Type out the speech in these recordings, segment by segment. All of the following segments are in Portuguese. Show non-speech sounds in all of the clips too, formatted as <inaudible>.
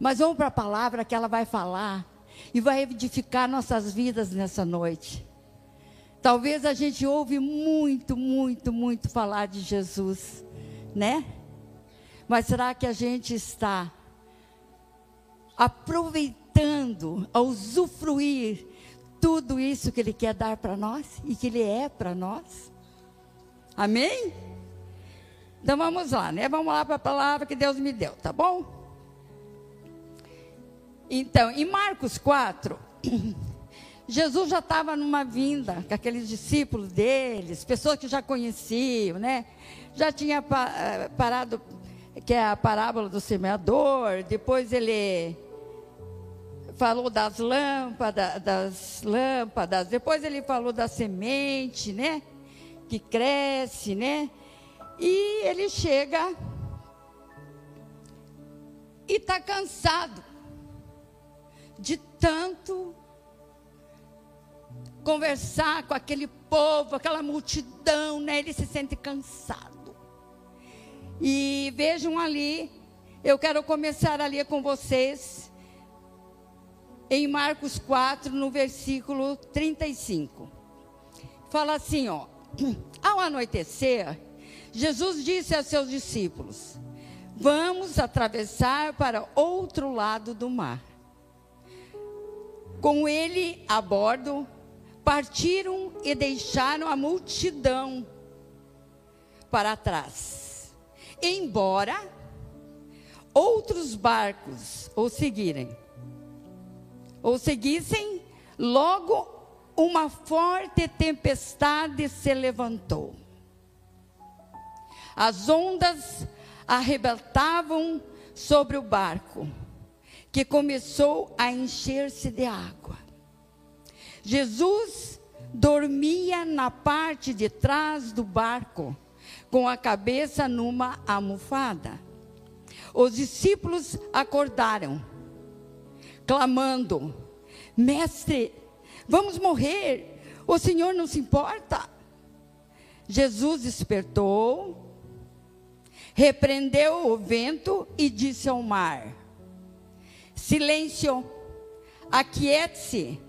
Mas vamos para a palavra que ela vai falar e vai edificar nossas vidas nessa noite. Talvez a gente ouve muito, muito, muito falar de Jesus, né? Mas será que a gente está aproveitando, a usufruir tudo isso que Ele quer dar para nós e que Ele é para nós? Amém? Então vamos lá, né? Vamos lá para a palavra que Deus me deu, tá bom? Então, em Marcos 4, <clears throat> Jesus já estava numa vinda com aqueles discípulos deles, pessoas que já conheciam, né? Já tinha eh, parado, que é a parábola do semeador, depois ele falou das lâmpadas, das lâmpadas, depois ele falou da semente, né? Que cresce, né? E ele chega e está cansado de tanto conversar com aquele povo, aquela multidão, né? Ele se sente cansado. E vejam ali, eu quero começar ali com vocês, em Marcos 4, no versículo 35. Fala assim, ó. <clears throat> Ao anoitecer, Jesus disse a seus discípulos: Vamos atravessar para outro lado do mar. Com ele a bordo, partiram e deixaram a multidão para trás. Embora outros barcos o seguirem, ou seguissem, logo uma forte tempestade se levantou. As ondas arrebentavam sobre o barco que começou a encher-se de água. Jesus dormia na parte de trás do barco, com a cabeça numa almofada. Os discípulos acordaram, clamando: Mestre, vamos morrer, o Senhor não se importa. Jesus despertou, repreendeu o vento e disse ao mar: Silêncio, aquiete-se.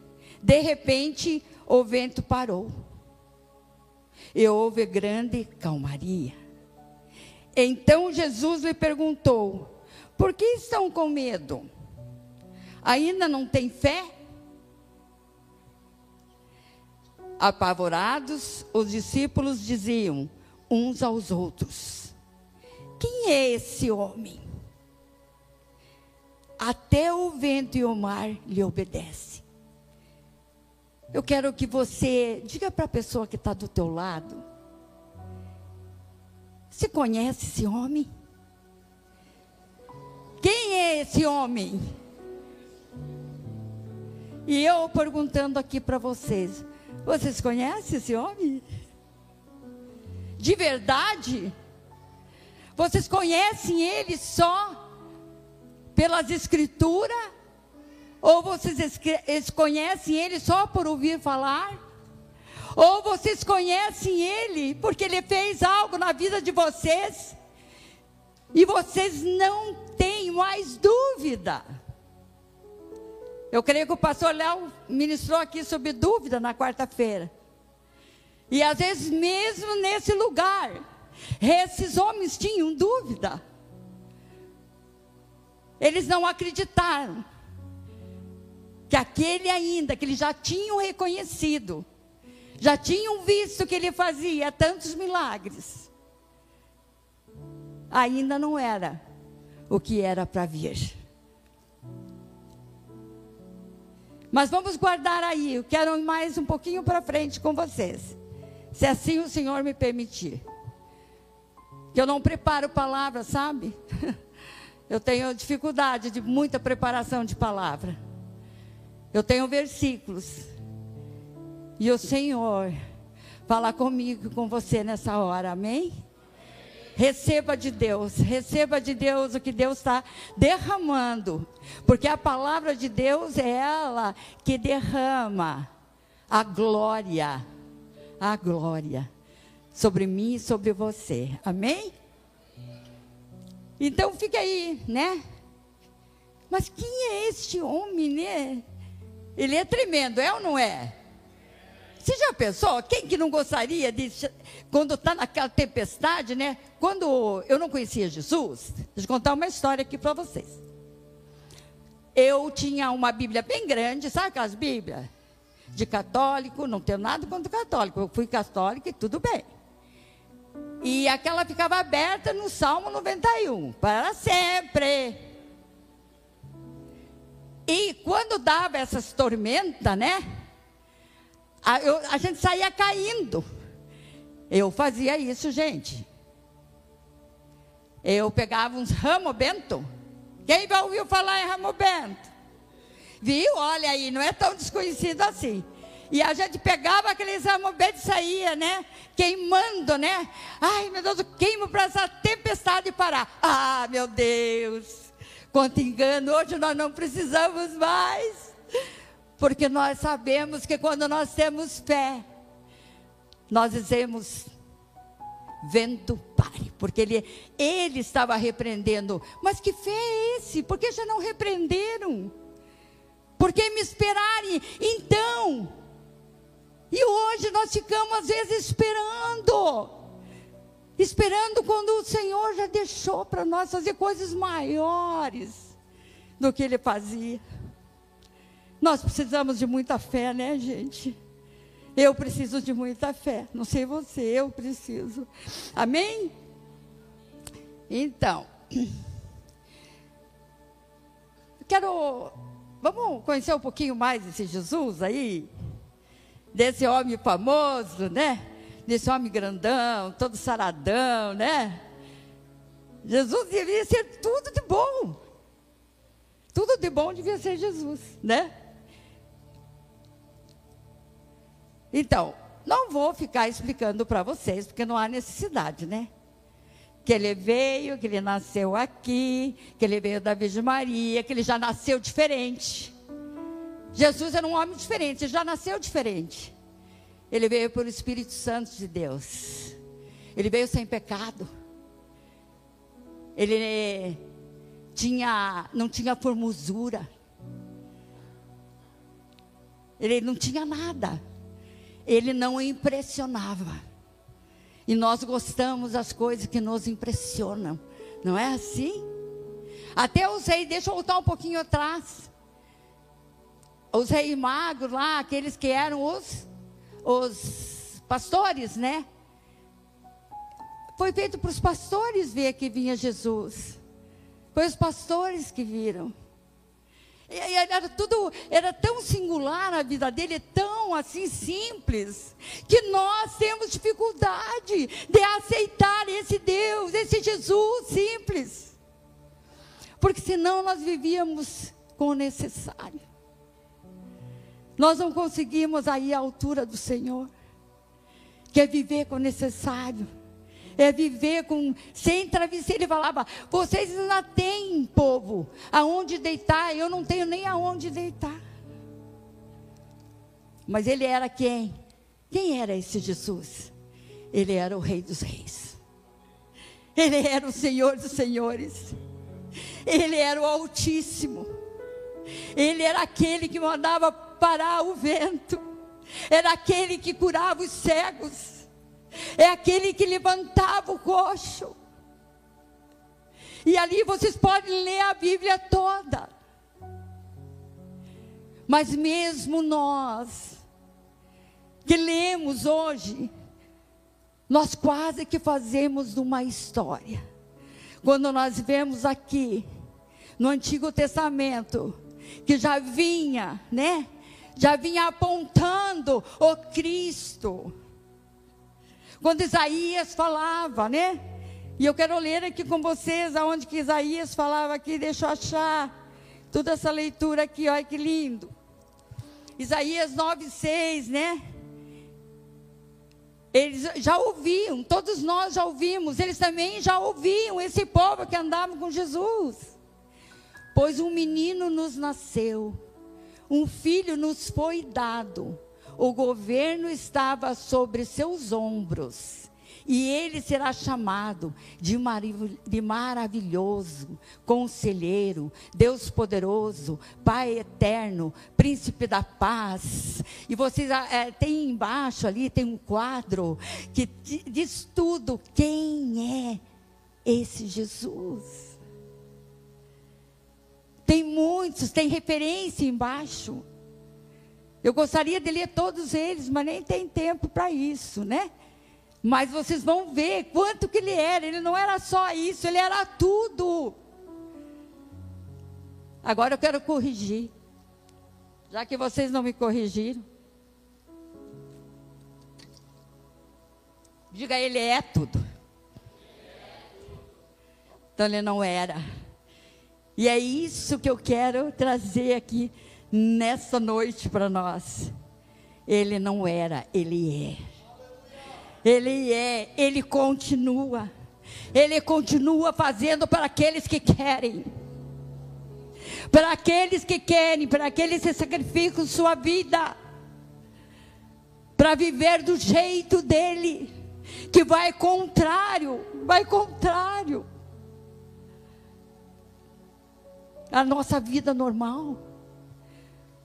De repente, o vento parou. E houve grande calmaria. Então Jesus lhe perguntou: Por que estão com medo? Ainda não têm fé? Apavorados, os discípulos diziam uns aos outros: Quem é esse homem? Até o vento e o mar lhe obedecem. Eu quero que você diga para a pessoa que está do teu lado. Você conhece esse homem? Quem é esse homem? E eu perguntando aqui para vocês: vocês conhecem esse homem? De verdade? Vocês conhecem ele só pelas escrituras? Ou vocês conhecem ele só por ouvir falar? Ou vocês conhecem ele porque ele fez algo na vida de vocês? E vocês não têm mais dúvida. Eu creio que o pastor Léo ministrou aqui sobre dúvida na quarta-feira. E às vezes, mesmo nesse lugar, esses homens tinham dúvida. Eles não acreditaram que aquele ainda, que eles já tinham reconhecido, já tinham visto que ele fazia tantos milagres, ainda não era o que era para vir. Mas vamos guardar aí, eu quero ir mais um pouquinho para frente com vocês, se assim o Senhor me permitir. Que eu não preparo palavra, sabe? <laughs> Eu tenho dificuldade de muita preparação de palavra. Eu tenho versículos. E o Senhor fala comigo e com você nessa hora, amém? Receba de Deus, receba de Deus o que Deus está derramando, porque a palavra de Deus é ela que derrama a glória, a glória sobre mim e sobre você, amém? Então fique aí, né? mas quem é este homem, né? Ele é tremendo, é ou não é? Você já pensou? Quem que não gostaria de, quando está naquela tempestade, né? Quando eu não conhecia Jesus, deixa eu contar uma história aqui para vocês. Eu tinha uma Bíblia bem grande, sabe aquelas Bíblias? De católico, não tenho nada contra católico, eu fui católica e tudo bem. E aquela ficava aberta no Salmo 91, para sempre. E quando dava essas tormentas, né? A, eu, a gente saía caindo. Eu fazia isso, gente. Eu pegava uns ramo bento. Quem já ouviu falar em ramo bento? Viu? Olha aí, não é tão desconhecido assim. E a gente pegava aqueles bento e saía, né? Queimando, né? Ai, meu Deus, eu queimo para essa tempestade parar. Ah, meu Deus. Quanto engano, hoje nós não precisamos mais. Porque nós sabemos que quando nós temos fé, nós dizemos, vento pare, porque ele, ele estava repreendendo. Mas que fé é esse? Por que já não repreenderam? Por que me esperarem? Então, e hoje nós ficamos às vezes esperando, esperando quando o Senhor já deixou para nós fazer coisas maiores do que Ele fazia. Nós precisamos de muita fé, né, gente? Eu preciso de muita fé. Não sei você, eu preciso. Amém? Então, quero. Vamos conhecer um pouquinho mais esse Jesus aí? Desse homem famoso, né? Desse homem grandão, todo saradão, né? Jesus devia ser tudo de bom. Tudo de bom devia ser Jesus, né? Então, não vou ficar explicando para vocês, porque não há necessidade, né? Que ele veio, que ele nasceu aqui, que ele veio da Virgem Maria, que ele já nasceu diferente. Jesus era um homem diferente, ele já nasceu diferente. Ele veio pelo Espírito Santo de Deus. Ele veio sem pecado. Ele tinha, não tinha formosura. Ele não tinha nada ele não impressionava. E nós gostamos das coisas que nos impressionam. Não é assim? Até os reis, deixa eu voltar um pouquinho atrás. Os reis magos lá, aqueles que eram os, os pastores, né? Foi feito para os pastores ver que vinha Jesus. Foi os pastores que viram. Era tudo, era tão singular a vida dele, tão assim simples, que nós temos dificuldade de aceitar esse Deus, esse Jesus simples. Porque senão nós vivíamos com o necessário. Nós não conseguimos aí a altura do Senhor, que é viver com o necessário é viver com sem travesseiro. Ele falava: vocês ainda têm, povo, aonde deitar. Eu não tenho nem aonde deitar. Mas ele era quem? Quem era esse Jesus? Ele era o Rei dos Reis. Ele era o Senhor dos Senhores. Ele era o Altíssimo. Ele era aquele que mandava parar o vento. Era aquele que curava os cegos é aquele que levantava o coxo. E ali vocês podem ler a Bíblia toda. Mas mesmo nós, que lemos hoje, nós quase que fazemos uma história. Quando nós vemos aqui, no Antigo Testamento, que já vinha, né? Já vinha apontando o Cristo quando Isaías falava, né? E eu quero ler aqui com vocês aonde que Isaías falava aqui, deixa eu achar toda essa leitura aqui, olha que lindo. Isaías 9:6, né? Eles já ouviam, todos nós já ouvimos, eles também já ouviam esse povo que andava com Jesus. Pois um menino nos nasceu, um filho nos foi dado o governo estava sobre seus ombros, E ele será chamado de, de maravilhoso, conselheiro, Deus poderoso, Pai eterno, príncipe da paz. E vocês é, tem embaixo ali, tem um quadro que diz tudo quem é esse Jesus. Tem muitos, tem referência embaixo. Eu gostaria de ler todos eles, mas nem tem tempo para isso, né? Mas vocês vão ver quanto que ele era. Ele não era só isso, ele era tudo. Agora eu quero corrigir. Já que vocês não me corrigiram. Diga, ele é tudo. Então ele não era. E é isso que eu quero trazer aqui nessa noite para nós. Ele não era, ele é. Ele é, ele continua. Ele continua fazendo para aqueles que querem. Para aqueles que querem, para aqueles que sacrificam sua vida. Para viver do jeito dele. Que vai contrário, vai contrário. A nossa vida normal.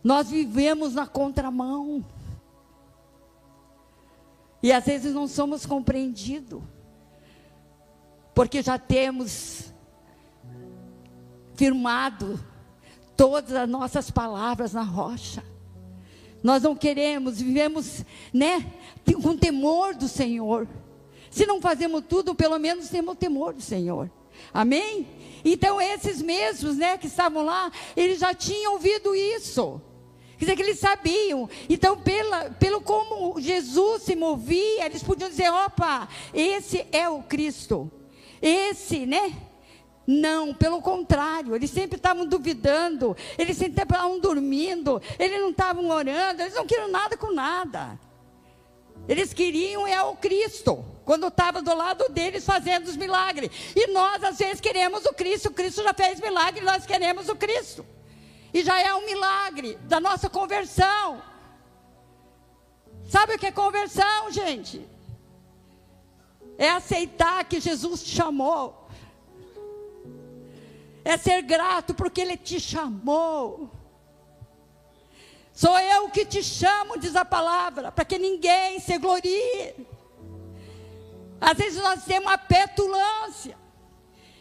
Nós vivemos na contramão. E às vezes não somos compreendidos. Porque já temos firmado todas as nossas palavras na rocha. Nós não queremos, vivemos, né, com temor do Senhor. Se não fazemos tudo, pelo menos temos temor do Senhor. Amém? Então esses mesmos, né, que estavam lá, eles já tinham ouvido isso. Quer dizer que eles sabiam. Então, pela, pelo como Jesus se movia, eles podiam dizer: opa, esse é o Cristo. Esse, né? Não, pelo contrário, eles sempre estavam duvidando, eles sempre estavam dormindo, eles não estavam orando, eles não queriam nada com nada. Eles queriam é o Cristo, quando estava do lado deles fazendo os milagres. E nós, às vezes, queremos o Cristo, o Cristo já fez milagre, nós queremos o Cristo. E já é um milagre da nossa conversão. Sabe o que é conversão, gente? É aceitar que Jesus te chamou. É ser grato porque Ele te chamou. Sou eu que te chamo, diz a palavra, para que ninguém se glorie. Às vezes nós temos uma petulância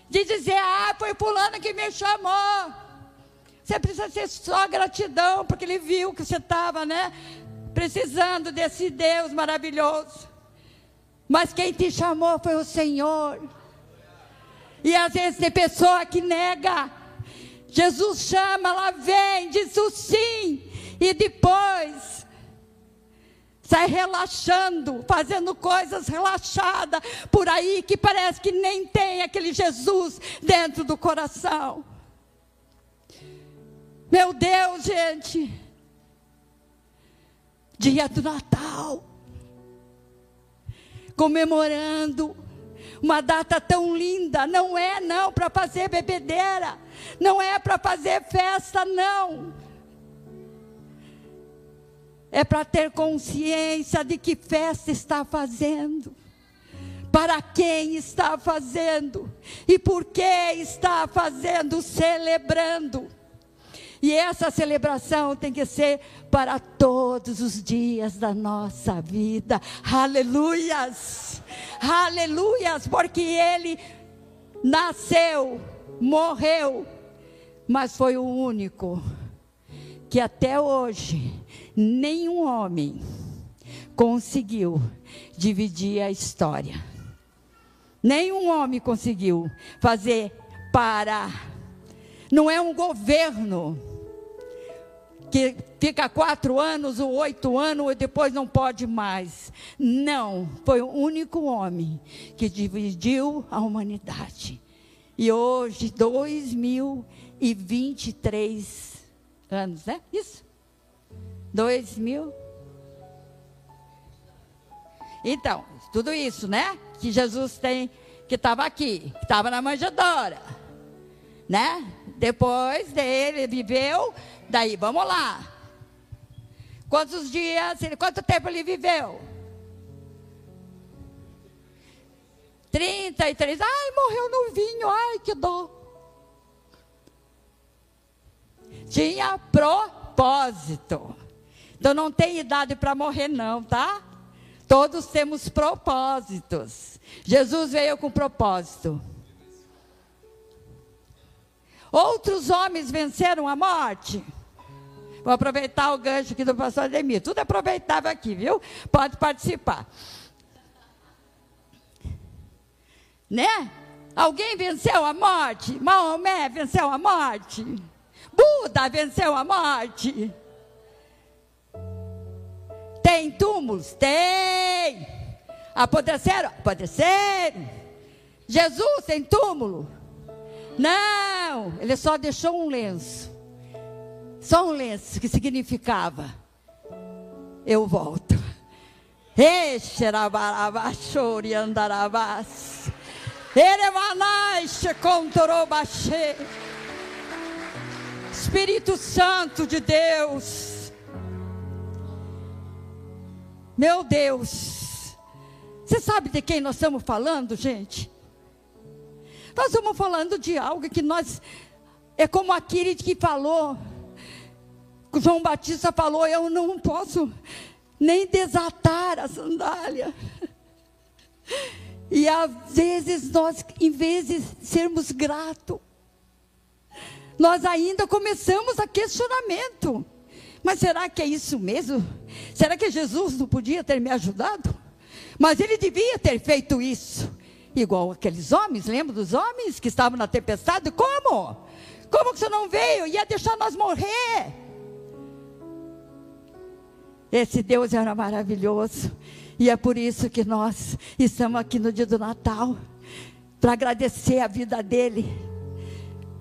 de dizer, ah, foi fulano que me chamou. Você precisa ter só gratidão, porque ele viu que você estava, né? Precisando desse Deus maravilhoso. Mas quem te chamou foi o Senhor. E às vezes tem pessoa que nega. Jesus chama, ela vem, diz o sim. E depois sai relaxando, fazendo coisas relaxadas por aí que parece que nem tem aquele Jesus dentro do coração. Meu Deus, gente. Dia do Natal. Comemorando uma data tão linda, não é não para fazer bebedeira, não é para fazer festa não. É para ter consciência de que festa está fazendo para quem está fazendo e por que está fazendo, celebrando. E essa celebração tem que ser para todos os dias da nossa vida. Aleluias! Aleluias! Porque Ele nasceu, morreu, mas foi o único que até hoje nenhum homem conseguiu dividir a história. Nenhum homem conseguiu fazer para. Não é um governo que fica quatro anos ou oito anos e depois não pode mais. Não, foi o único homem que dividiu a humanidade. E hoje, 2023 anos, né? Isso? 2000. Então, tudo isso, né? Que Jesus tem, que estava aqui, estava na manjedoura, né? Depois dele viveu Daí, vamos lá. Quantos dias, quanto tempo ele viveu? 33, ai, morreu no vinho, ai, que dó. Tinha propósito. Então não tem idade para morrer, não, tá? Todos temos propósitos. Jesus veio com propósito. Outros homens venceram a morte. Vou aproveitar o gancho aqui do pastor Ademir. Tudo aproveitável aqui, viu? Pode participar. Né? Alguém venceu a morte? Maomé venceu a morte? Buda venceu a morte? Tem túmulos? Tem. Apodreceram? Apodreceram. Jesus tem túmulo? Não, ele só deixou um lenço. Só um lenço que significava: eu volto. Espírito Santo de Deus. Meu Deus. Você sabe de quem nós estamos falando, gente? Nós estamos falando de algo que nós. É como aquele que falou. João Batista falou: Eu não posso nem desatar a sandália. E às vezes nós, em vez de sermos gratos, nós ainda começamos a questionamento. Mas será que é isso mesmo? Será que Jesus não podia ter me ajudado? Mas ele devia ter feito isso. Igual aqueles homens, lembra dos homens que estavam na tempestade? Como? Como que você não veio? Ia deixar nós morrer. Esse Deus era maravilhoso. E é por isso que nós estamos aqui no dia do Natal para agradecer a vida dele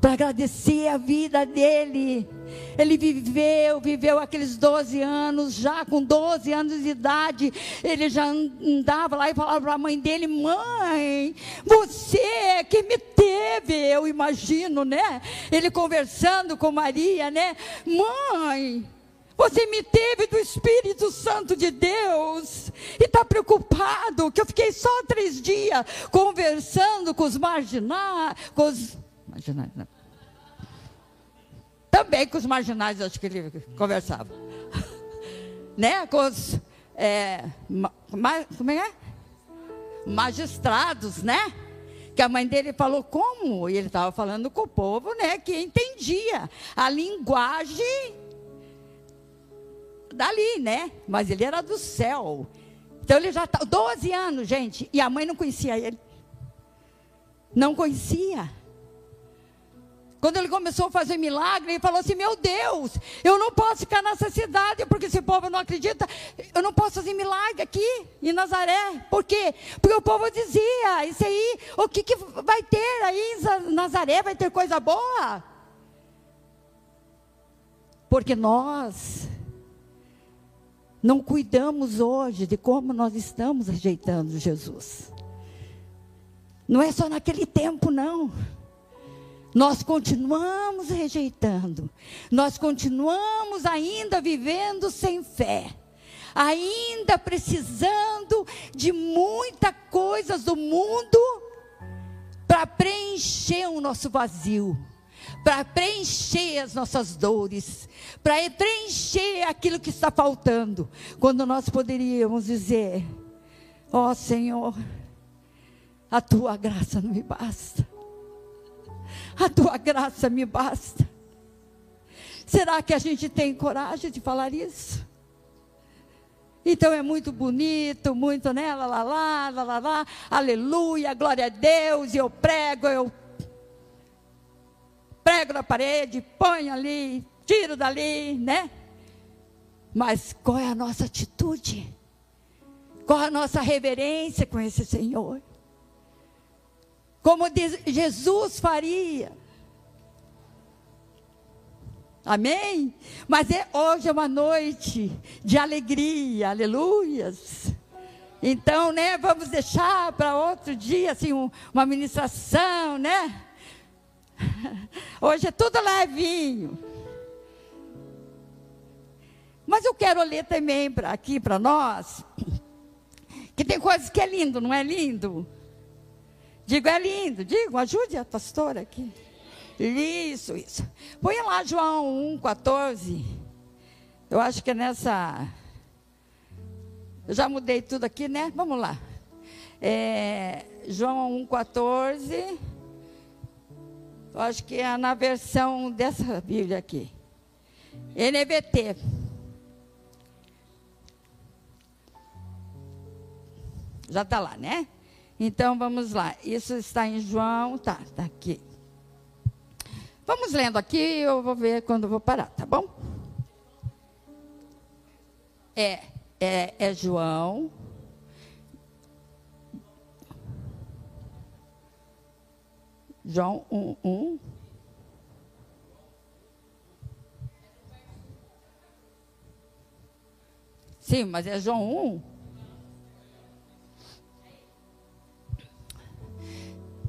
para agradecer a vida dele. Ele viveu, viveu aqueles 12 anos, já com 12 anos de idade, ele já andava lá e falava para a mãe dele: Mãe, você que me teve, eu imagino, né? Ele conversando com Maria, né? Mãe, você me teve do Espírito Santo de Deus e está preocupado que eu fiquei só três dias conversando com os marginais, com os marginais, não. Também com os marginais, acho que ele conversava. <laughs> né? Com os. É, ma, como é? Magistrados, né? Que a mãe dele falou como? E ele estava falando com o povo, né? Que entendia a linguagem dali, né? Mas ele era do céu. Então ele já está 12 anos, gente, e a mãe não conhecia ele. Não conhecia. Quando ele começou a fazer milagre, ele falou assim: Meu Deus, eu não posso ficar nessa cidade, porque esse povo não acredita. Eu não posso fazer milagre aqui em Nazaré. Por quê? Porque o povo dizia: Isso aí, o que, que vai ter aí em Nazaré? Vai ter coisa boa? Porque nós não cuidamos hoje de como nós estamos rejeitando Jesus. Não é só naquele tempo, não. Nós continuamos rejeitando, nós continuamos ainda vivendo sem fé, ainda precisando de muita coisas do mundo para preencher o nosso vazio, para preencher as nossas dores, para preencher aquilo que está faltando, quando nós poderíamos dizer: Ó oh, Senhor, a tua graça não me basta. A tua graça me basta. Será que a gente tem coragem de falar isso? Então é muito bonito, muito, né? Lá, lá, lá, lá, lá, lá, aleluia, glória a Deus, e eu prego, eu prego na parede, ponho ali, tiro dali, né? Mas qual é a nossa atitude? Qual é a nossa reverência com esse Senhor? Como Jesus faria. Amém? Mas é, hoje é uma noite de alegria, aleluias. Então, né, vamos deixar para outro dia, assim, um, uma ministração, né? <laughs> Hoje é tudo levinho. Mas eu quero ler também pra, aqui para nós, que tem coisas que é lindo, não é lindo? Digo, é lindo. Digo, ajude a pastora aqui. Isso, isso. Põe lá João 1, 14. Eu acho que é nessa. Eu já mudei tudo aqui, né? Vamos lá. É, João 1, 14. Eu acho que é na versão dessa Bíblia aqui. NBT. Já está lá, né? Então vamos lá. Isso está em João, tá, tá aqui. Vamos lendo aqui, eu vou ver quando vou parar, tá bom? É, é, é João. João 1, 1. Sim, mas é João 1.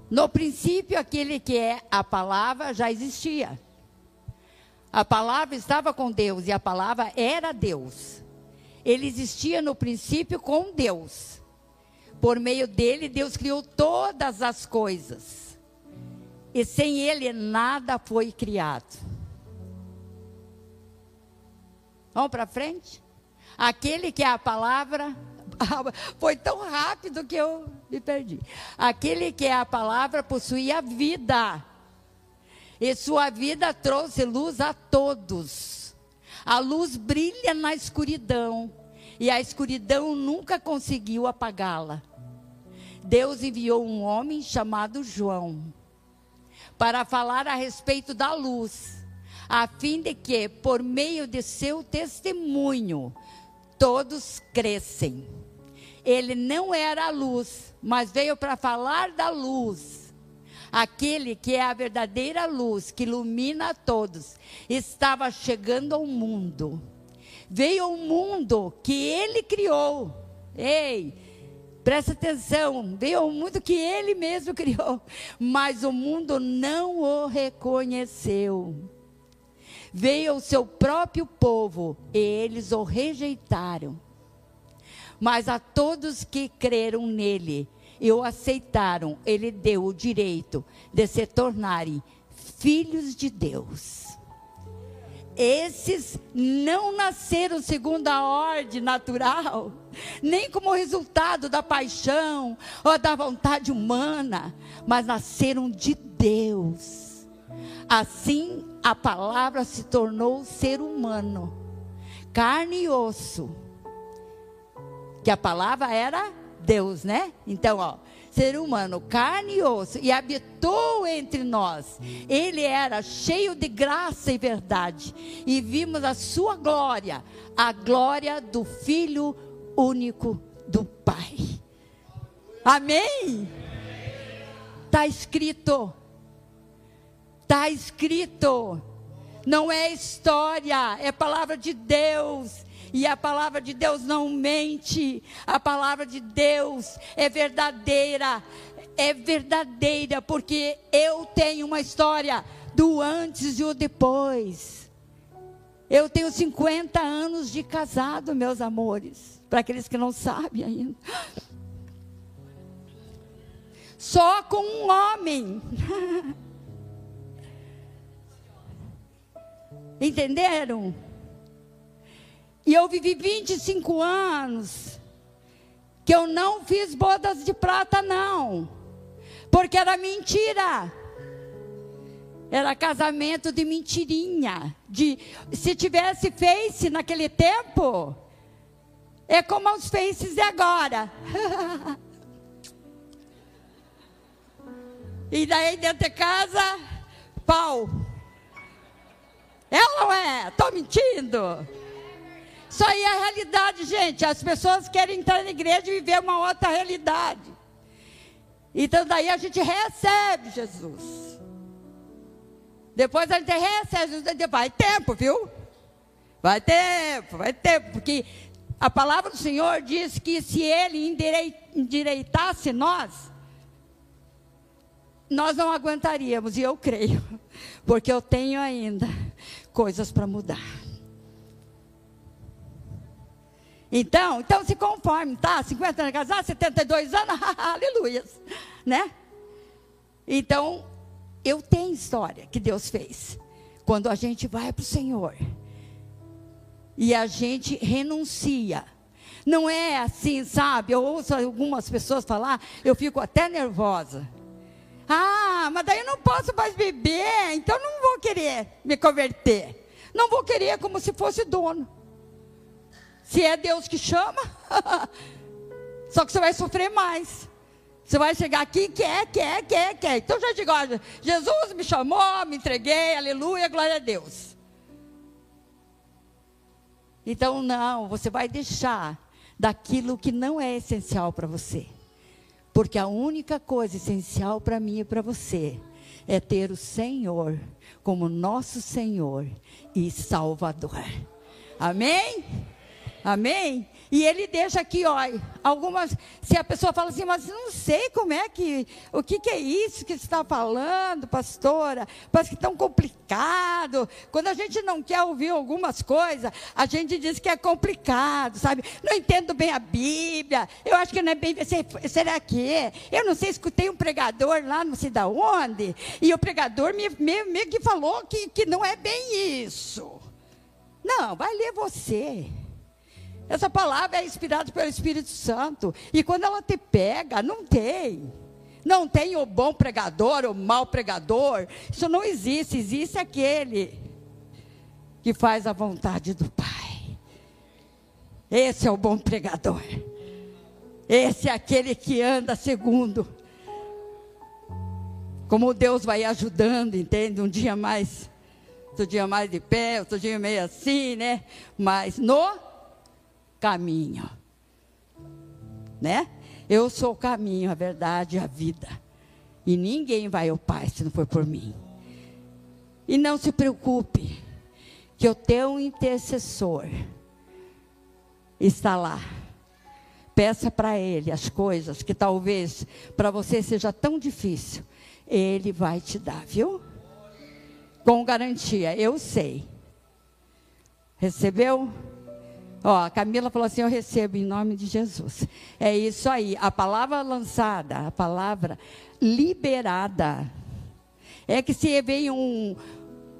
No princípio, aquele que é a palavra já existia. A palavra estava com Deus e a palavra era Deus. Ele existia no princípio com Deus. Por meio dele, Deus criou todas as coisas. E sem ele, nada foi criado. Vamos para frente? Aquele que é a palavra <laughs> Foi tão rápido que eu me perdi. Aquele que é a palavra possuía vida. E sua vida trouxe luz a todos. A luz brilha na escuridão. E a escuridão nunca conseguiu apagá-la. Deus enviou um homem chamado João para falar a respeito da luz, a fim de que, por meio de seu testemunho, todos crescem. Ele não era a luz, mas veio para falar da luz. Aquele que é a verdadeira luz, que ilumina a todos, estava chegando ao mundo. Veio ao mundo que ele criou. Ei, presta atenção, veio ao mundo que ele mesmo <laughs> criou, mas o mundo não o reconheceu. Veio ao seu próprio povo e eles o rejeitaram. Mas a todos que creram nele e o aceitaram, ele deu o direito de se tornarem filhos de Deus. Esses não nasceram segundo a ordem natural, nem como resultado da paixão ou da vontade humana, mas nasceram de Deus. Assim, a palavra se tornou ser humano, carne e osso que a palavra era Deus, né? Então, ó, ser humano, carne e osso, e habitou entre nós. Ele era cheio de graça e verdade, e vimos a sua glória, a glória do Filho único do Pai. Amém? Está escrito. Está escrito. Não é história, é palavra de Deus. E a palavra de Deus não mente. A palavra de Deus é verdadeira. É verdadeira, porque eu tenho uma história do antes e o depois. Eu tenho 50 anos de casado, meus amores. Para aqueles que não sabem ainda. Só com um homem. <laughs> Entenderam? E eu vivi 25 anos que eu não fiz bodas de prata, não. Porque era mentira. Era casamento de mentirinha. De, se tivesse face naquele tempo, é como os faces de agora. <laughs> e daí dentro de casa, pau. Ela não é? Estou mentindo. Isso aí é a realidade, gente. As pessoas querem entrar na igreja e viver uma outra realidade. Então daí a gente recebe Jesus. Depois a gente recebe Jesus. Vai tempo, viu? Vai tempo, vai tempo. Porque a palavra do Senhor diz que se Ele endireitasse nós, nós não aguentaríamos. E eu creio. <laughs> Porque eu tenho ainda coisas para mudar. Então, então se conforme, tá? 50 anos casado, 72 anos, <laughs> aleluia, né? Então, eu tenho história que Deus fez. Quando a gente vai para o Senhor e a gente renuncia. Não é assim, sabe? Eu ouço algumas pessoas falar, eu fico até nervosa. Ah, mas daí eu não posso mais beber, então não vou querer me converter. Não vou querer como se fosse dono. Se é Deus que chama, <laughs> só que você vai sofrer mais. Você vai chegar aqui, quer, quer, quer, quer. Então já digo, olha, Jesus me chamou, me entreguei, aleluia, glória a Deus. Então não, você vai deixar daquilo que não é essencial para você. Porque a única coisa essencial para mim e para você é ter o Senhor como nosso Senhor e Salvador. Amém? Amém? E ele deixa aqui, ó, algumas. Se a pessoa fala assim, mas não sei como é que. O que, que é isso que você está falando, pastora? Parece que é tão complicado. Quando a gente não quer ouvir algumas coisas, a gente diz que é complicado, sabe? Não entendo bem a Bíblia. Eu acho que não é bem. Será que é? Eu não sei, escutei um pregador lá não sei da onde, e o pregador me, me, me que falou que, que não é bem isso. Não, vai ler você. Essa palavra é inspirada pelo Espírito Santo. E quando ela te pega, não tem. Não tem o bom pregador, o mau pregador. Isso não existe. Existe aquele que faz a vontade do Pai. Esse é o bom pregador. Esse é aquele que anda segundo. Como Deus vai ajudando, entende? Um dia mais, outro dia mais de pé, outro dia meio assim, né? Mas no caminho. Né? Eu sou o caminho, a verdade e a vida. E ninguém vai ao Pai se não for por mim. E não se preocupe, que eu tenho um intercessor. Está lá. Peça para Ele as coisas que talvez para você seja tão difícil. Ele vai te dar, viu? Com garantia, eu sei. Recebeu? Ó, a Camila falou assim: Eu recebo em nome de Jesus. É isso aí. A palavra lançada, a palavra liberada. É que se vem um,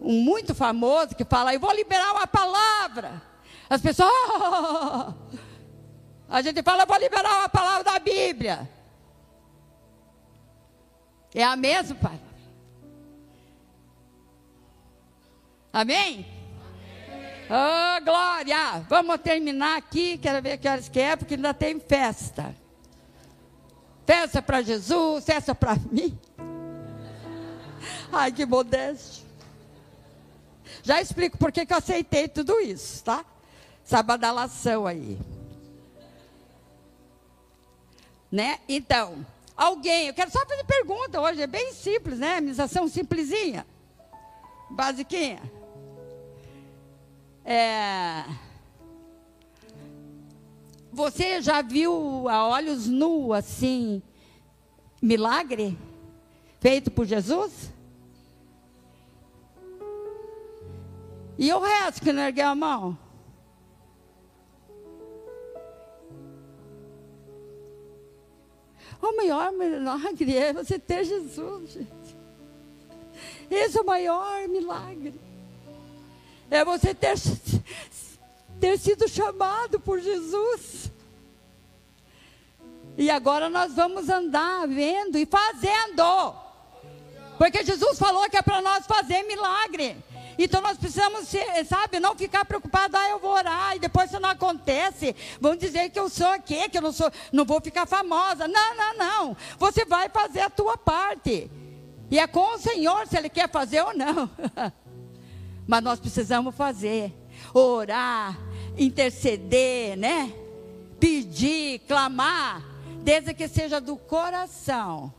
um muito famoso que fala: Eu vou liberar uma palavra. As pessoas. Oh! A gente fala: Eu vou liberar uma palavra da Bíblia. É a mesma palavra. Amém? Oh, glória! Vamos terminar aqui. Quero ver que horas que é, porque ainda tem festa. Festa para Jesus, festa para mim. <laughs> Ai, que modéstia. Já explico por que eu aceitei tudo isso, tá? Essa badalação aí. Né? Então, alguém, eu quero só fazer pergunta hoje, é bem simples, né? Administração simplesinha. Basiquinha. É... Você já viu a olhos nu assim, milagre feito por Jesus? E o resto que não ergueu a mão? O maior milagre é você ter Jesus, gente. Esse é o maior milagre. É você ter, ter sido chamado por Jesus. E agora nós vamos andar vendo e fazendo. Porque Jesus falou que é para nós fazer milagre. Então nós precisamos, sabe, não ficar preocupado, ah, eu vou orar e depois isso não acontece. Vão dizer que eu sou aqui, que eu não sou, não vou ficar famosa. Não, não, não. Você vai fazer a tua parte. E é com o Senhor se ele quer fazer ou não. <laughs> Mas nós precisamos fazer, orar, interceder, né? Pedir, clamar, desde que seja do coração.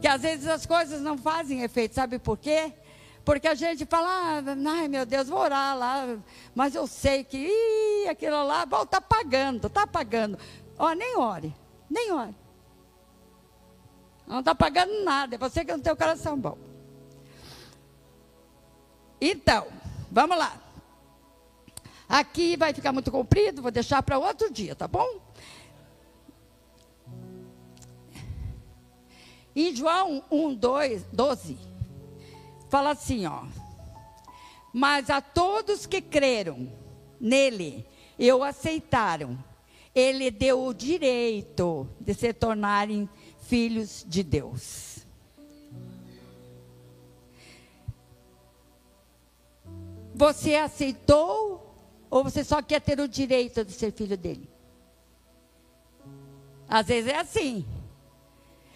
Que às vezes as coisas não fazem efeito, sabe por quê? Porque a gente fala, ah, ai meu Deus, vou orar lá, mas eu sei que ih, aquilo lá está pagando, está pagando. Ó, nem ore, nem ore. Não está pagando nada, é você que não tem o coração bom. Então, vamos lá. Aqui vai ficar muito comprido, vou deixar para outro dia, tá bom? Em João 1, 2, 12, fala assim, ó. Mas a todos que creram nele e o aceitaram, ele deu o direito de se tornarem filhos de Deus. Você aceitou ou você só quer ter o direito de ser filho dele? Às vezes é assim.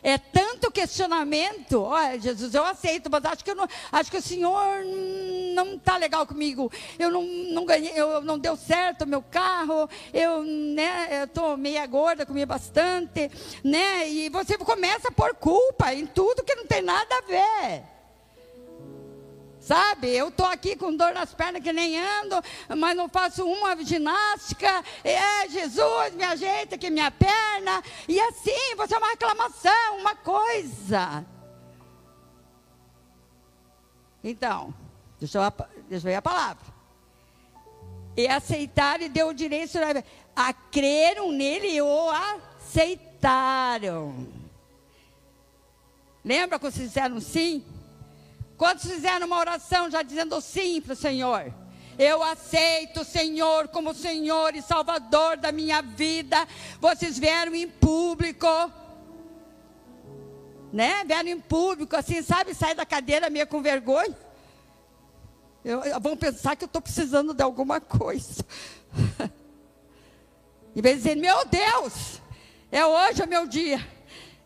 É tanto questionamento. Olha, Jesus, eu aceito, mas acho que, eu não, acho que o Senhor não está legal comigo. Eu não, não ganhei, eu não deu certo o meu carro. Eu né, estou meia gorda, comi bastante, né? E você começa a pôr culpa em tudo que não tem nada a ver. Sabe, eu estou aqui com dor nas pernas que nem ando, mas não faço uma ginástica. É, Jesus, me ajeita aqui minha perna. E assim, você é uma reclamação, uma coisa. Então, deixa eu, deixa eu ver a palavra. E aceitar e deu o direito a creram nele ou aceitaram. Lembra quando disseram sim? Quantos fizeram uma oração já dizendo sim para o Senhor? Eu aceito o Senhor como Senhor e Salvador da minha vida. Vocês vieram em público. Né? Vieram em público, assim, sabe? Sai da cadeira meio com vergonha. Eu, vão pensar que eu estou precisando de alguma coisa. <laughs> em vez dizer, meu Deus, é hoje o meu dia.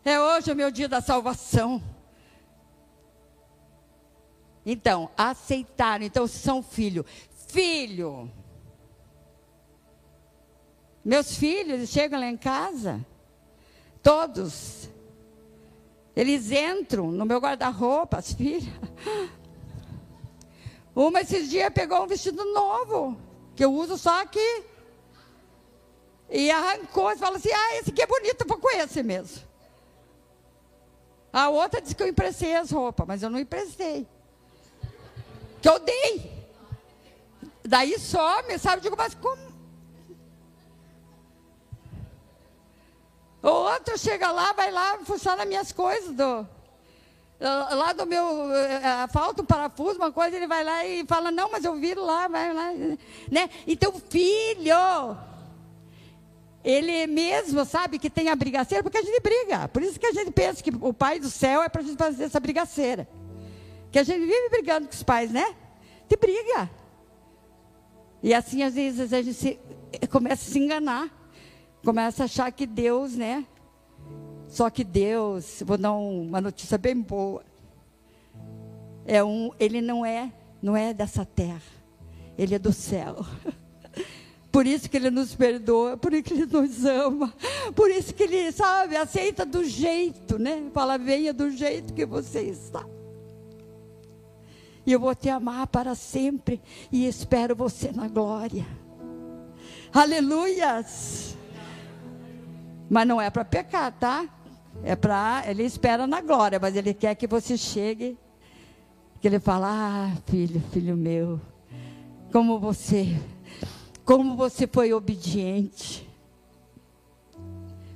É hoje o meu dia da salvação. Então, aceitaram. Então, são filho. Filho. Meus filhos chegam lá em casa, todos. Eles entram no meu guarda-roupa, as filhas. Uma esses dias pegou um vestido novo, que eu uso só aqui. E arrancou e falou assim: Ah, esse aqui é bonito, vou com esse mesmo. A outra disse que eu emprestei as roupas, mas eu não emprestei que eu dei. Daí some, sabe? Digo, mas como? O outro chega lá, vai lá, funciona minhas coisas do, lá do meu, eh, falta um parafuso, uma coisa, ele vai lá e fala, não, mas eu viro lá, vai lá, né? Então, filho, ele mesmo sabe que tem a brigaceira, porque a gente briga, por isso que a gente pensa que o pai do céu é para a gente fazer essa brigaceira. Que a gente vive brigando com os pais, né? De briga. E assim, às vezes, a gente se, começa a se enganar. Começa a achar que Deus, né? Só que Deus, vou dar uma notícia bem boa. É um, ele não é, não é dessa terra. Ele é do céu. <laughs> Por isso que ele nos perdoa, por isso que ele nos ama, por isso que ele, sabe, aceita do jeito, né? Fala, venha do jeito que você está e eu vou te amar para sempre e espero você na glória. Aleluias! Mas não é para pecar, tá? É para ele espera na glória, mas ele quer que você chegue, que ele fala: "Ah, filho, filho meu, como você, como você foi obediente,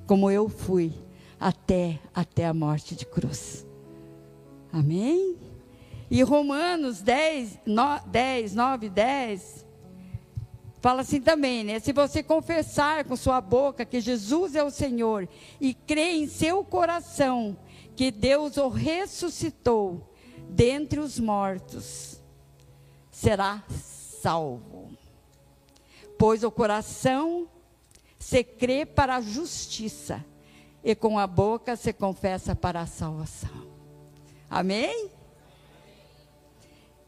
como eu fui até até a morte de cruz." Amém? E Romanos 10, no, 10, 9, 10, fala assim também, né? Se você confessar com sua boca que Jesus é o Senhor e crer em seu coração que Deus o ressuscitou dentre os mortos, será salvo. Pois o coração se crê para a justiça e com a boca se confessa para a salvação. Amém?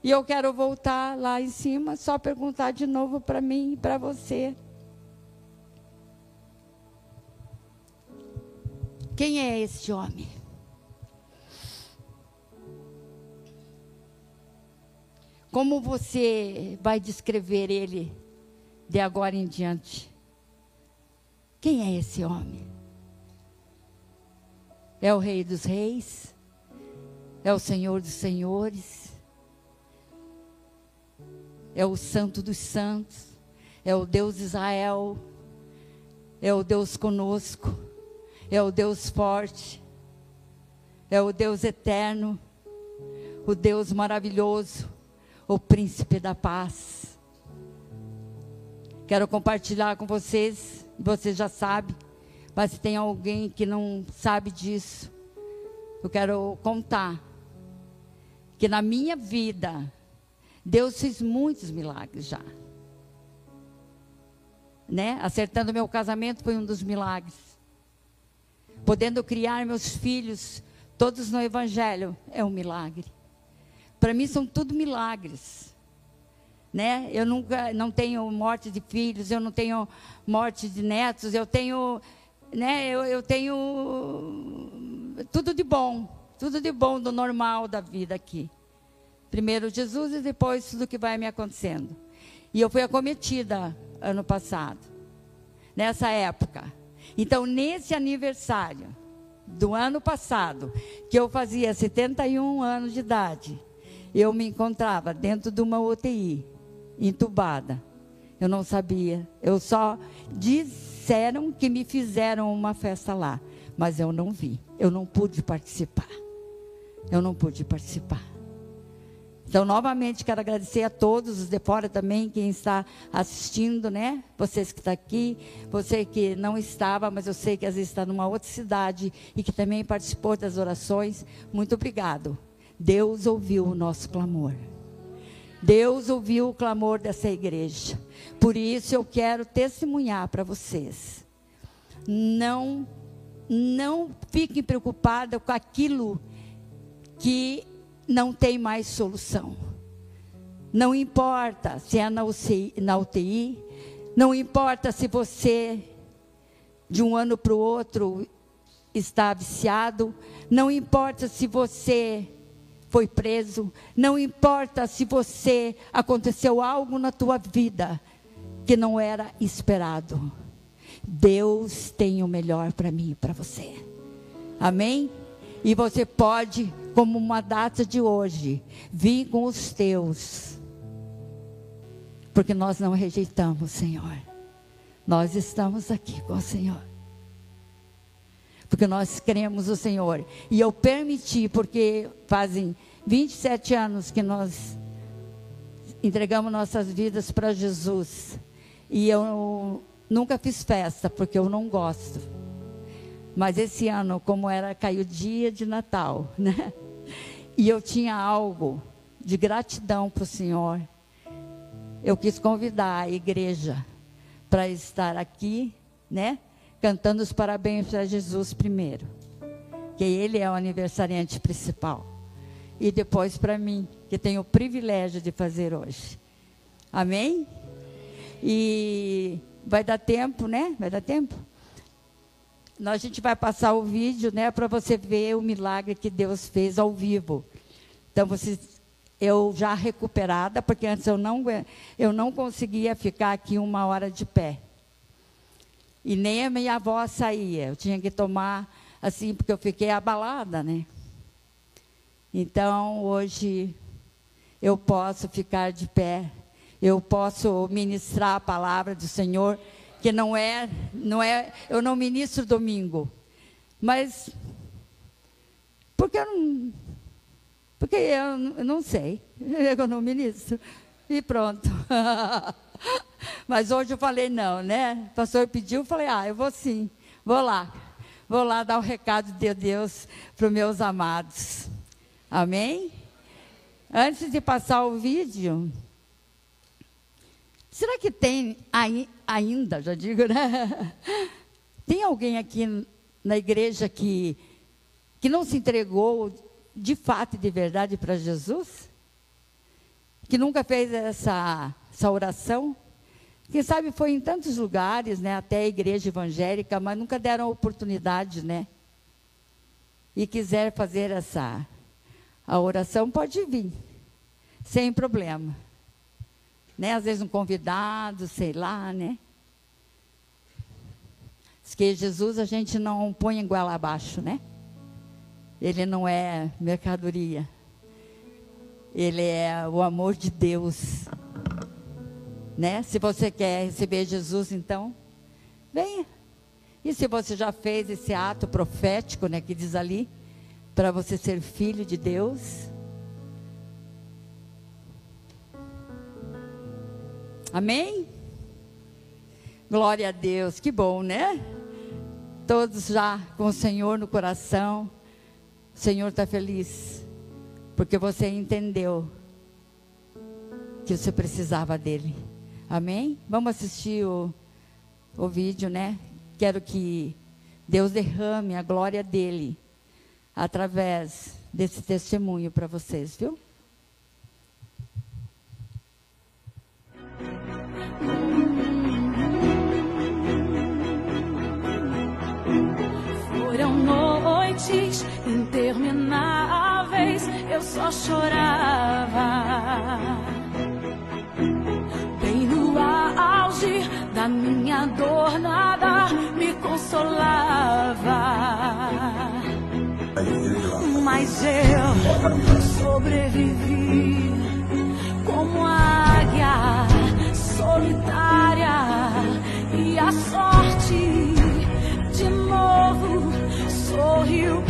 E eu quero voltar lá em cima, só perguntar de novo para mim e para você. Quem é esse homem? Como você vai descrever ele de agora em diante? Quem é esse homem? É o Rei dos Reis? É o Senhor dos Senhores? É o Santo dos Santos, é o Deus Israel, é o Deus conosco, é o Deus forte, é o Deus eterno, o Deus maravilhoso, o príncipe da paz. Quero compartilhar com vocês, vocês já sabem, mas se tem alguém que não sabe disso, eu quero contar que na minha vida, Deus fez muitos milagres já. Né? Acertando meu casamento foi um dos milagres. Podendo criar meus filhos todos no evangelho é um milagre. Para mim são tudo milagres. Né? Eu nunca não tenho morte de filhos, eu não tenho morte de netos, eu tenho, né, eu, eu tenho tudo de bom, tudo de bom do normal da vida aqui. Primeiro Jesus e depois tudo que vai me acontecendo. E eu fui acometida ano passado, nessa época. Então, nesse aniversário do ano passado, que eu fazia 71 anos de idade, eu me encontrava dentro de uma UTI, entubada. Eu não sabia, eu só disseram que me fizeram uma festa lá, mas eu não vi, eu não pude participar. Eu não pude participar. Então, novamente, quero agradecer a todos os de fora também, quem está assistindo, né? Vocês que estão aqui, você que não estava, mas eu sei que às vezes está numa outra cidade e que também participou das orações. Muito obrigado. Deus ouviu o nosso clamor. Deus ouviu o clamor dessa igreja. Por isso eu quero testemunhar para vocês. Não, não fiquem preocupados com aquilo que não tem mais solução. Não importa se é na UTI, na UTI não importa se você, de um ano para o outro, está viciado, não importa se você foi preso, não importa se você aconteceu algo na tua vida que não era esperado. Deus tem o melhor para mim e para você. Amém? E você pode como uma data de hoje, vim com os teus, porque nós não rejeitamos, Senhor. Nós estamos aqui com o Senhor. Porque nós cremos o Senhor. E eu permiti, porque fazem 27 anos que nós entregamos nossas vidas para Jesus. E eu nunca fiz festa, porque eu não gosto. Mas esse ano, como era, caiu dia de Natal, <laughs> né? E eu tinha algo de gratidão para o Senhor. Eu quis convidar a igreja para estar aqui, né? Cantando os parabéns para Jesus primeiro. Que ele é o aniversariante principal. E depois para mim, que tenho o privilégio de fazer hoje. Amém? E vai dar tempo, né? Vai dar tempo? Nós, a gente vai passar o vídeo, né, para você ver o milagre que Deus fez ao vivo. Então, você, eu já recuperada, porque antes eu não, eu não conseguia ficar aqui uma hora de pé. E nem a minha avó saía. Eu tinha que tomar, assim, porque eu fiquei abalada, né? Então, hoje, eu posso ficar de pé. Eu posso ministrar a palavra do Senhor que não é, não é, eu não ministro domingo. Mas porque eu não, porque eu, não sei, <laughs> eu não ministro. E pronto. <laughs> Mas hoje eu falei não, né? O pastor pediu, eu falei, ah, eu vou sim, vou lá. Vou lá dar o um recado de Deus para os meus amados. Amém? Antes de passar o vídeo, será que tem ainda, já digo, né? Tem alguém aqui na igreja que, que não se entregou de fato e de verdade para Jesus? Que nunca fez essa, essa oração? Quem sabe foi em tantos lugares, né, até a igreja evangélica, mas nunca deram oportunidade, né? E quiser fazer essa a oração, pode vir, sem problema né? Às vezes um convidado, sei lá, né? Diz que Jesus a gente não põe goela abaixo, né? Ele não é mercadoria. Ele é o amor de Deus. Né? Se você quer receber Jesus, então, venha. E se você já fez esse ato profético, né, que diz ali, para você ser filho de Deus? Amém? Glória a Deus, que bom, né? Todos já com o Senhor no coração. O Senhor está feliz, porque você entendeu que você precisava dele. Amém? Vamos assistir o, o vídeo, né? Quero que Deus derrame a glória dele através desse testemunho para vocês, viu? Só chorava. Bem no auge da minha dor, nada me consolava. Mas eu sobrevivi como águia solitária e a sorte de novo sorriu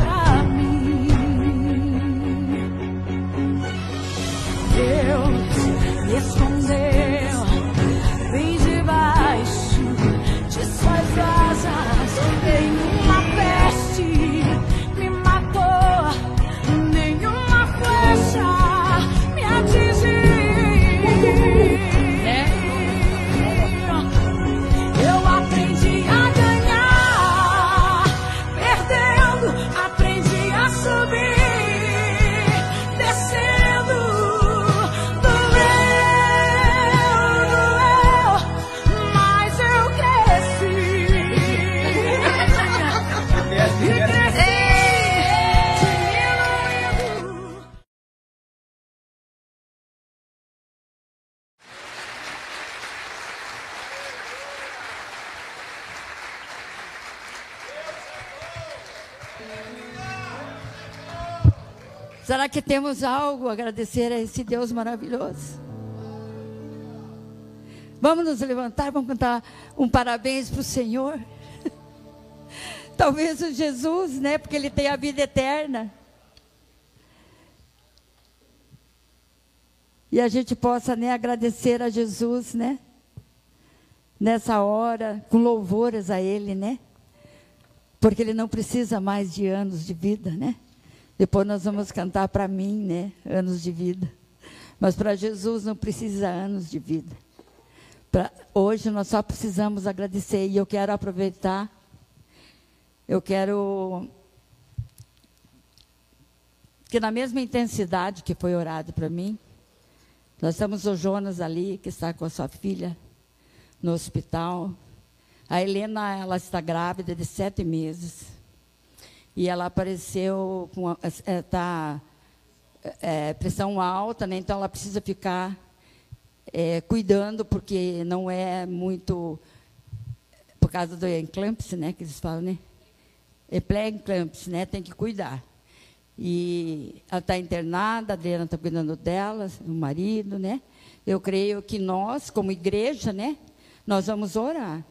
que temos algo a agradecer a esse Deus maravilhoso? Vamos nos levantar, vamos cantar um parabéns para o Senhor. <laughs> Talvez o Jesus, né? Porque ele tem a vida eterna. E a gente possa né, agradecer a Jesus, né? Nessa hora, com louvores a Ele, né? Porque Ele não precisa mais de anos de vida, né? Depois nós vamos cantar para mim, né? Anos de vida. Mas para Jesus não precisa anos de vida. Pra, hoje nós só precisamos agradecer. E eu quero aproveitar. Eu quero que na mesma intensidade que foi orado para mim, nós temos o Jonas ali, que está com a sua filha no hospital. A Helena, ela está grávida de sete meses. E ela apareceu com a, é, tá, é, pressão alta, né? então ela precisa ficar é, cuidando, porque não é muito. Por causa do eclampsia, né? Que eles falam, né? É pré-eclampsia, né? Tem que cuidar. E ela está internada, a Adriana está cuidando dela, o marido, né? Eu creio que nós, como igreja, né? Nós vamos orar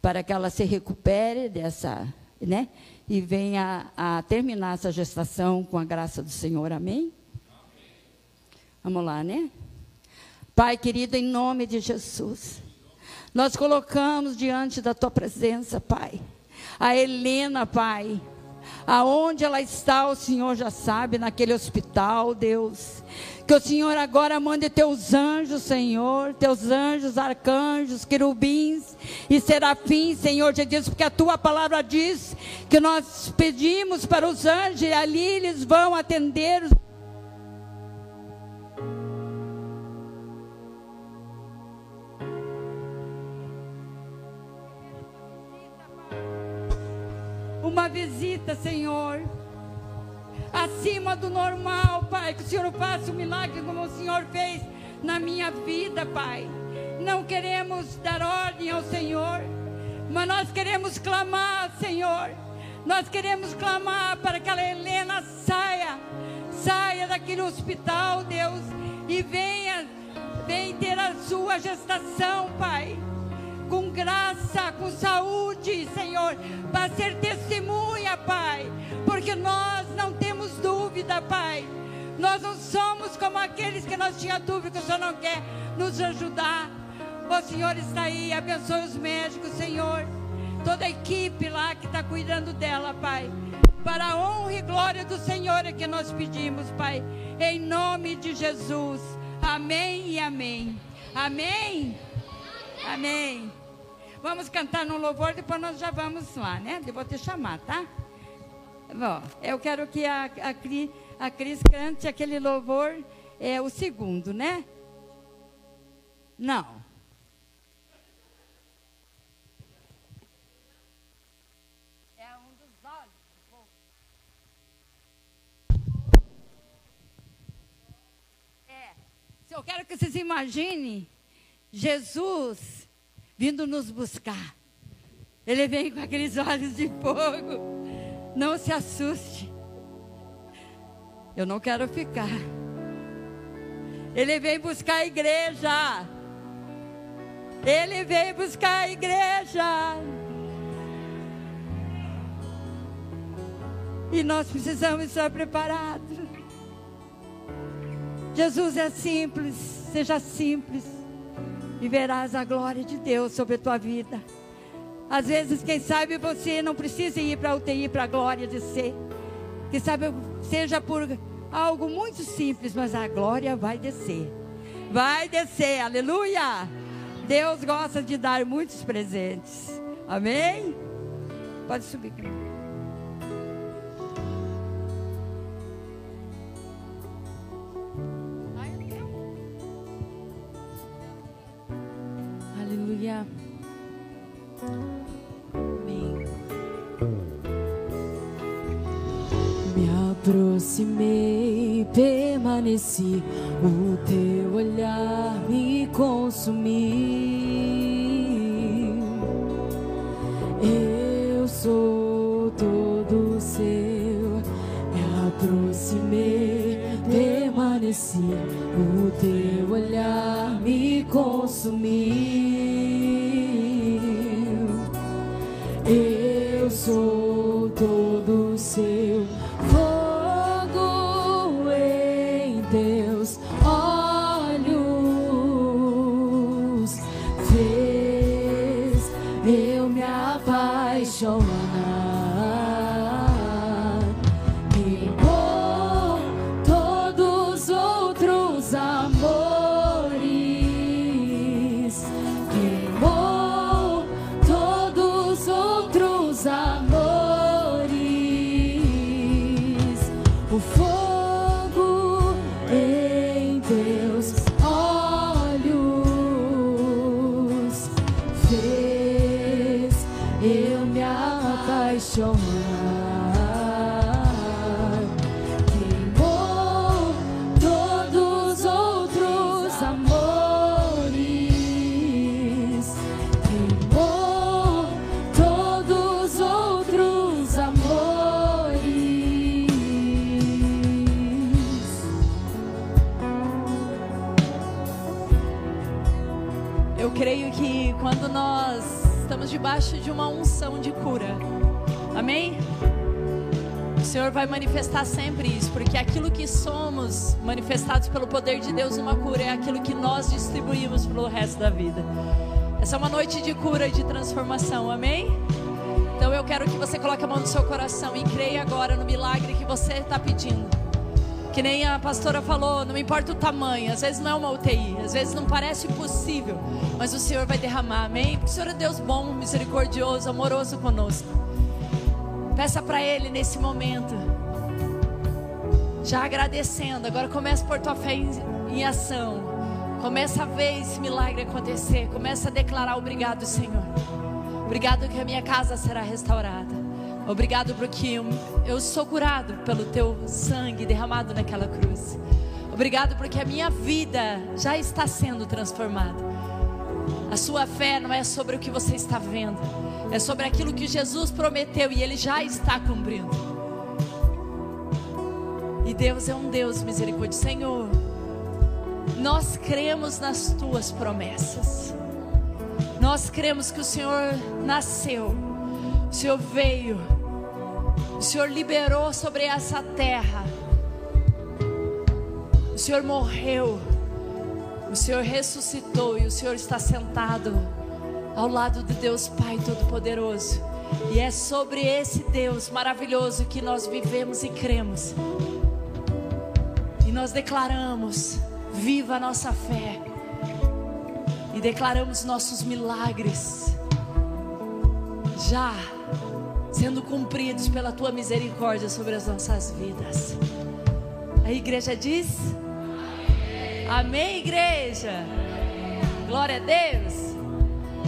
para que ela se recupere dessa, né? E venha a terminar essa gestação com a graça do Senhor. Amém? Vamos lá, né? Pai querido, em nome de Jesus, nós colocamos diante da tua presença, Pai, a Helena, Pai. Aonde ela está, o Senhor já sabe, naquele hospital, Deus. Que o Senhor agora mande teus anjos, Senhor, teus anjos, arcanjos, querubins e serafins, Senhor Jesus, porque a tua palavra diz que nós pedimos para os anjos e ali eles vão atender uma visita, Senhor. Acima do normal, Pai. Que o Senhor faça um milagre como o Senhor fez na minha vida, Pai. Não queremos dar ordem ao Senhor, mas nós queremos clamar, Senhor. Nós queremos clamar para que a Helena saia, saia daquele hospital, Deus, e venha, venha ter a sua gestação, Pai. com graça, com saúde, Senhor, para ser testemunha, Pai, porque nós não temos dúvida, Pai. Nós não somos como aqueles que nós tínhamos dúvida que o Senhor não quer nos ajudar. O Senhor está aí, abençoe os médicos, Senhor. Toda a equipe lá que está cuidando dela, Pai. Para a honra e glória do Senhor é que nós pedimos, Pai. Em nome de Jesus. Amém e amém. Amém. Amém. Vamos cantar no louvor, depois nós já vamos lá, né? Eu vou te chamar, tá? Bom, eu quero que a, a, a Cris cante aquele louvor, é o segundo, né? Não. É um dos olhos. É. Eu quero que vocês imaginem Jesus vindo nos buscar. Ele vem com aqueles olhos de fogo. Não se assuste. Eu não quero ficar. Ele vem buscar a igreja. Ele vem buscar a igreja. E nós precisamos estar preparados. Jesus é simples, seja simples e verás a glória de Deus sobre a tua vida. Às vezes, quem sabe você não precisa ir para a UTI para a glória descer. Quem sabe seja por algo muito simples, mas a glória vai descer. Vai descer, aleluia! Deus gosta de dar muitos presentes. Amém? Pode subir. Aleluia. O teu olhar me consumiu. Eu sou todo seu, me aproximei, permaneci, o teu olhar me consumiu. Manifestar sempre isso, porque aquilo que somos manifestados pelo poder de Deus numa cura é aquilo que nós distribuímos pelo resto da vida. Essa é uma noite de cura e de transformação, amém? Então eu quero que você coloque a mão no seu coração e creia agora no milagre que você está pedindo. Que nem a pastora falou, não importa o tamanho, às vezes não é uma UTI, às vezes não parece possível, mas o Senhor vai derramar, amém? Porque o Senhor é Deus bom, misericordioso, amoroso conosco. Peça para Ele nesse momento, já agradecendo. Agora começa a pôr tua fé em, em ação, começa a ver esse milagre acontecer, começa a declarar: Obrigado, Senhor. Obrigado que a minha casa será restaurada. Obrigado porque eu sou curado pelo teu sangue derramado naquela cruz. Obrigado porque a minha vida já está sendo transformada. A sua fé não é sobre o que você está vendo, é sobre aquilo que Jesus prometeu e ele já está cumprindo. Deus é um Deus misericórdia, Senhor. Nós cremos nas tuas promessas. Nós cremos que o Senhor nasceu, o Senhor veio, o Senhor liberou sobre essa terra, o Senhor morreu, o Senhor ressuscitou e o Senhor está sentado ao lado de Deus Pai Todo-Poderoso. E é sobre esse Deus maravilhoso que nós vivemos e cremos. Nós declaramos: viva a nossa fé. E declaramos nossos milagres já sendo cumpridos pela tua misericórdia sobre as nossas vidas. A igreja diz: Amém, Amém igreja. Glória a Deus.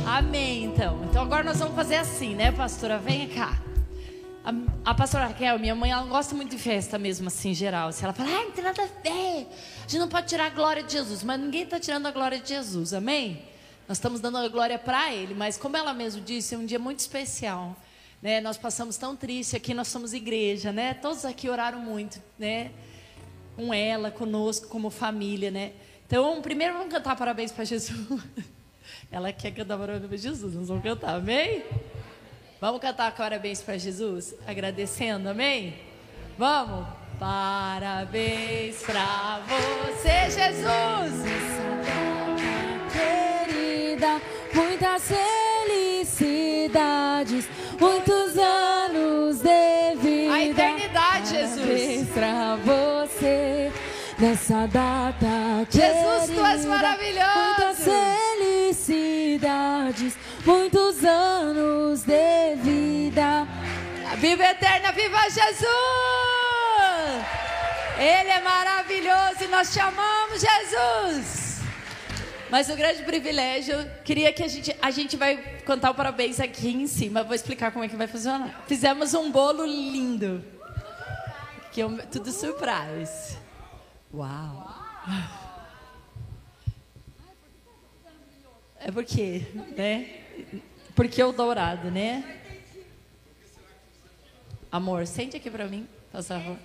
Amém, então. Então agora nós vamos fazer assim, né, pastora? Venha cá. A, a, pastora Raquel, minha mãe, ela não gosta muito de festa mesmo, assim, geral. Se ela fala, ah, não tem nada a ver. A gente não pode tirar a glória de Jesus. Mas ninguém está tirando a glória de Jesus, amém? Nós estamos dando a glória para Ele. Mas como ela mesmo disse, é um dia muito especial. Né? Nós passamos tão triste aqui, nós somos igreja, né? Todos aqui oraram muito, né? Com ela, conosco, como família, né? Então, primeiro vamos cantar parabéns para Jesus. <laughs> Ela quer cantar parabéns para Jesus, nós vamos cantar, amém? Vamos cantar parabéns para Jesus, agradecendo, amém? Vamos? Parabéns para você, Jesus! Querida, muitas felicidades, muitos anos de vida. A eternidade, Jesus! Parabéns pra você nessa data Jesus, tu és maravilhoso. Muitas felicidades, muitos anos de vida. Viva eterna, viva Jesus! Ele é maravilhoso e nós te amamos, Jesus! Mas o grande privilégio, queria que a gente, a gente vai cantar o parabéns aqui em cima, vou explicar como é que vai funcionar. Fizemos um bolo lindo, que é um- tudo surprise. Uau! É porque, né? Porque o dourado, né? Amor, sente aqui pra mim, por favor.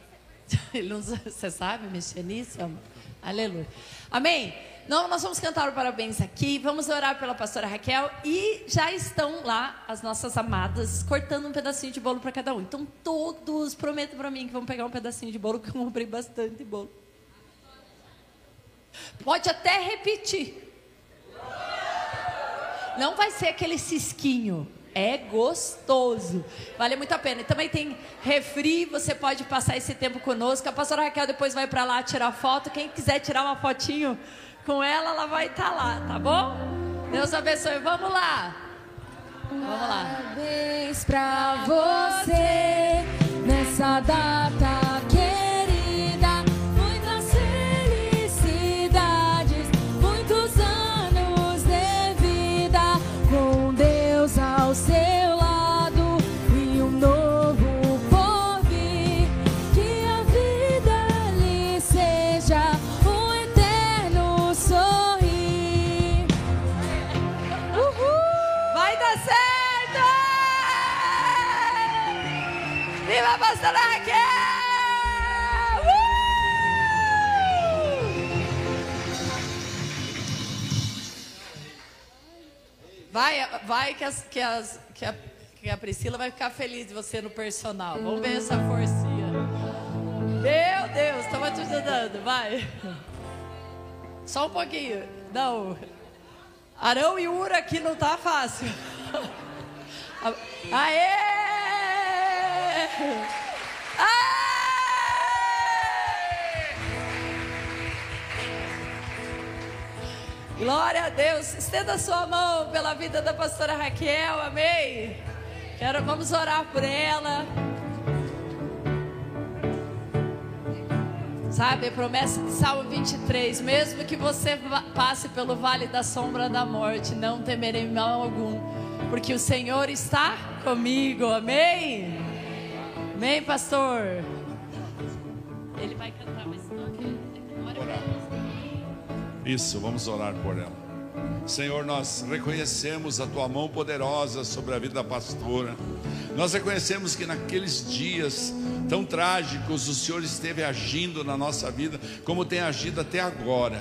<laughs> Você sabe mexer nisso, amor? Aleluia. Amém? Não, nós vamos cantar o parabéns aqui, vamos orar pela pastora Raquel e já estão lá as nossas amadas cortando um pedacinho de bolo para cada um. Então todos prometam para mim que vão pegar um pedacinho de bolo que eu comprei bastante bolo. Pode até repetir. Não vai ser aquele cisquinho. É gostoso. Vale muito a pena. E também tem refri, você pode passar esse tempo conosco. A pastora Raquel depois vai para lá tirar foto. Quem quiser tirar uma fotinho com ela, ela vai estar lá, tá bom? Deus abençoe. Vamos lá. Vamos lá. Parabéns pra você nessa data Viva a pastora Raquel! Uh! Vai, vai que, as- que as- que a, que a Priscila vai ficar feliz de você no personal. Vamos ver essa forcinha. Meu Deus, tava te ajudando, vai. Só um pouquinho. Não. Arão e Ura aqui não tá fácil. <laughs> Aê! Glória a Deus. Estenda sua mão pela vida da pastora Raquel, amém? Quero, vamos orar por ela. Sabe, a promessa de Salmo 23: mesmo que você passe pelo vale da sombra da morte, não temerei mal algum, porque o Senhor está comigo, amém? Amém, pastor? Ele vai cantar, mas. Isso, vamos orar por ela. Senhor, nós reconhecemos a tua mão poderosa sobre a vida da pastora. Nós reconhecemos que naqueles dias tão trágicos o Senhor esteve agindo na nossa vida, como tem agido até agora.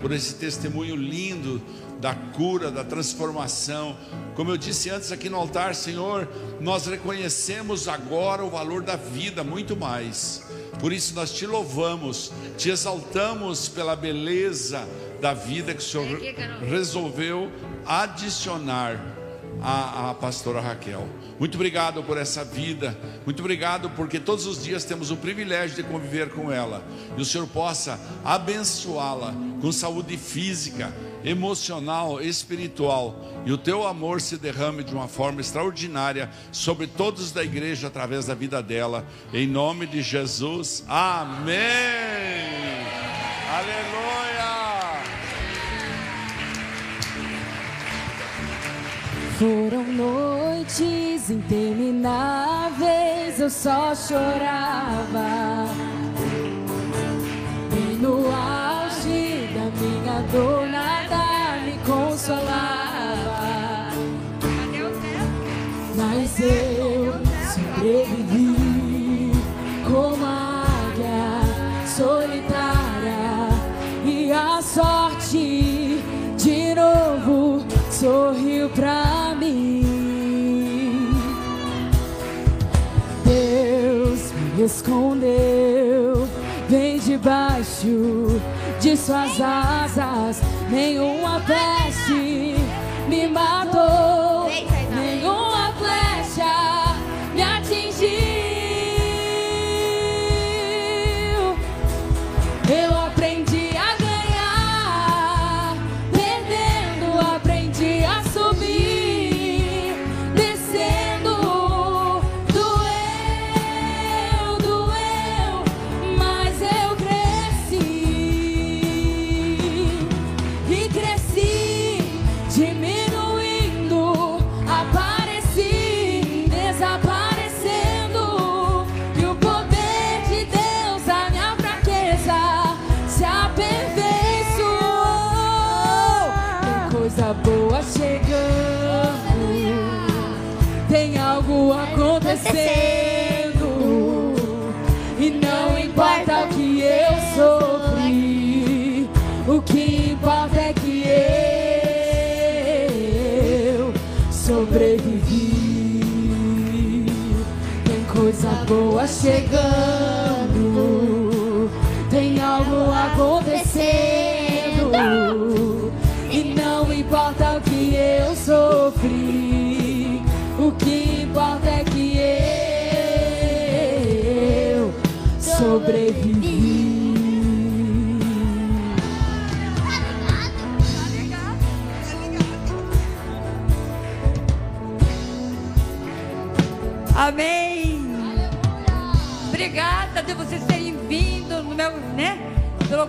por esse testemunho lindo da cura, da transformação. Como eu disse antes aqui no altar, Senhor, nós reconhecemos agora o valor da vida muito mais. Por isso nós te louvamos, te exaltamos pela beleza da vida que o Senhor resolveu adicionar à, à pastora Raquel. Muito obrigado por essa vida, muito obrigado porque todos os dias temos o privilégio de conviver com ela e o Senhor possa abençoá-la com saúde física, emocional, espiritual e o teu amor se derrame de uma forma extraordinária sobre todos da igreja através da vida dela, em nome de Jesus, amém. Aleluia. Foram noites intermináveis, eu só chorava. E no auge da minha dor, Mas eu sobrevivi como a águia solitária e a sorte de novo sorriu pra mim. Deus me escondeu bem debaixo de suas asas. Nenhuma peste me matou, coisa boa chegando, tem algo acontecendo. E não importa o que eu sofri, o que importa é que eu sobrevivi. Tem coisa boa chegando,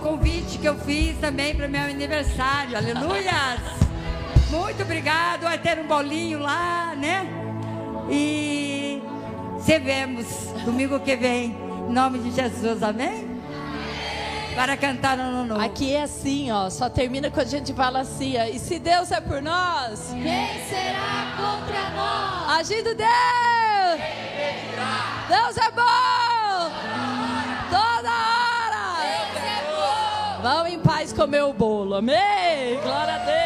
convite que eu fiz também para meu aniversário. Aleluias. Muito obrigado. Vai ter um bolinho lá, né? E se vemos domingo que vem. Em nome de Jesus. Amém? Para cantar no ano novo. Aqui é assim, ó. Só termina quando a gente fala assim, ó. E se Deus é por nós, Quem será contra nós? agindo Deus! Deus é bom! Vamos em paz comer o bolo, amém? Glória a Deus!